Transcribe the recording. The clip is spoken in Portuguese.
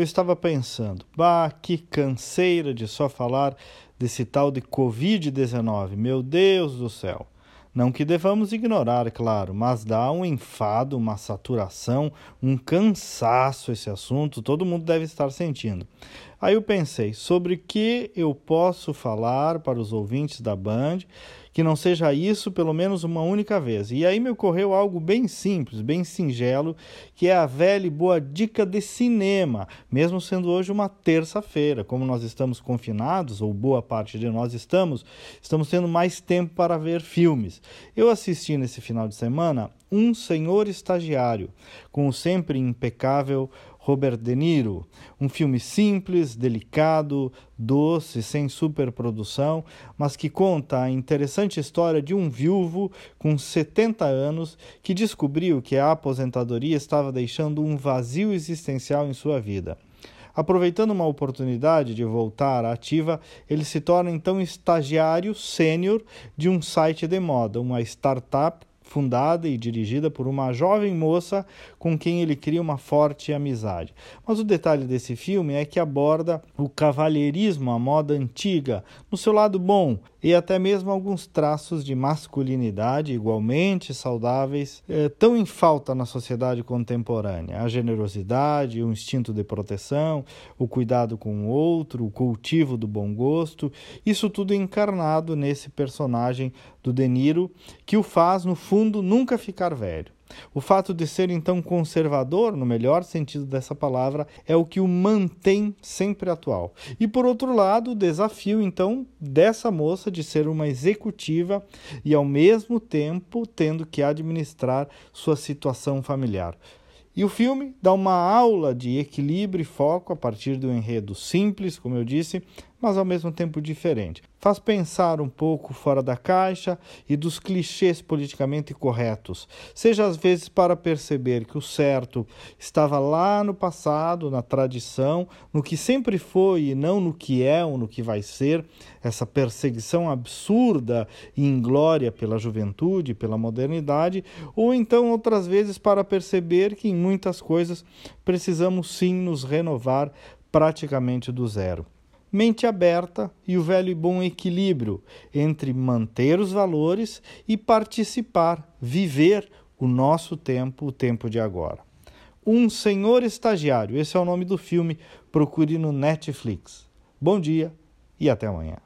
eu estava pensando, bah, que canseira de só falar desse tal de Covid-19, meu Deus do céu. Não que devamos ignorar, é claro, mas dá um enfado, uma saturação, um cansaço esse assunto, todo mundo deve estar sentindo. Aí eu pensei, sobre que eu posso falar para os ouvintes da Band que não seja isso pelo menos uma única vez. E aí me ocorreu algo bem simples, bem singelo, que é a velha e boa dica de cinema, mesmo sendo hoje uma terça-feira. Como nós estamos confinados, ou boa parte de nós estamos, estamos tendo mais tempo para ver filmes. Eu assisti nesse final de semana Um Senhor Estagiário, com o sempre impecável Robert De Niro. Um filme simples, delicado, doce, sem superprodução, mas que conta a interessante história de um viúvo com 70 anos que descobriu que a aposentadoria estava deixando um vazio existencial em sua vida. Aproveitando uma oportunidade de voltar à ativa, ele se torna então estagiário sênior de um site de moda, uma startup fundada e dirigida por uma jovem moça com quem ele cria uma forte amizade. Mas o detalhe desse filme é que aborda o cavalheirismo, a moda antiga, no seu lado bom, e até mesmo alguns traços de masculinidade igualmente saudáveis, eh, tão em falta na sociedade contemporânea. A generosidade, o instinto de proteção, o cuidado com o outro, o cultivo do bom gosto, isso tudo encarnado nesse personagem do De Niro, que o faz, no fundo, nunca ficar velho. O fato de ser então conservador, no melhor sentido dessa palavra, é o que o mantém sempre atual. E por outro lado, o desafio então dessa moça de ser uma executiva e ao mesmo tempo tendo que administrar sua situação familiar. E o filme dá uma aula de equilíbrio e foco a partir do enredo simples, como eu disse, mas ao mesmo tempo diferente. Faz pensar um pouco fora da caixa e dos clichês politicamente corretos, seja às vezes para perceber que o certo estava lá no passado, na tradição, no que sempre foi e não no que é ou no que vai ser, essa perseguição absurda e inglória pela juventude, pela modernidade, ou então outras vezes para perceber que em muitas coisas precisamos sim nos renovar praticamente do zero mente aberta e o velho e bom equilíbrio entre manter os valores e participar, viver o nosso tempo, o tempo de agora. Um Senhor Estagiário, esse é o nome do filme, procure no Netflix. Bom dia e até amanhã.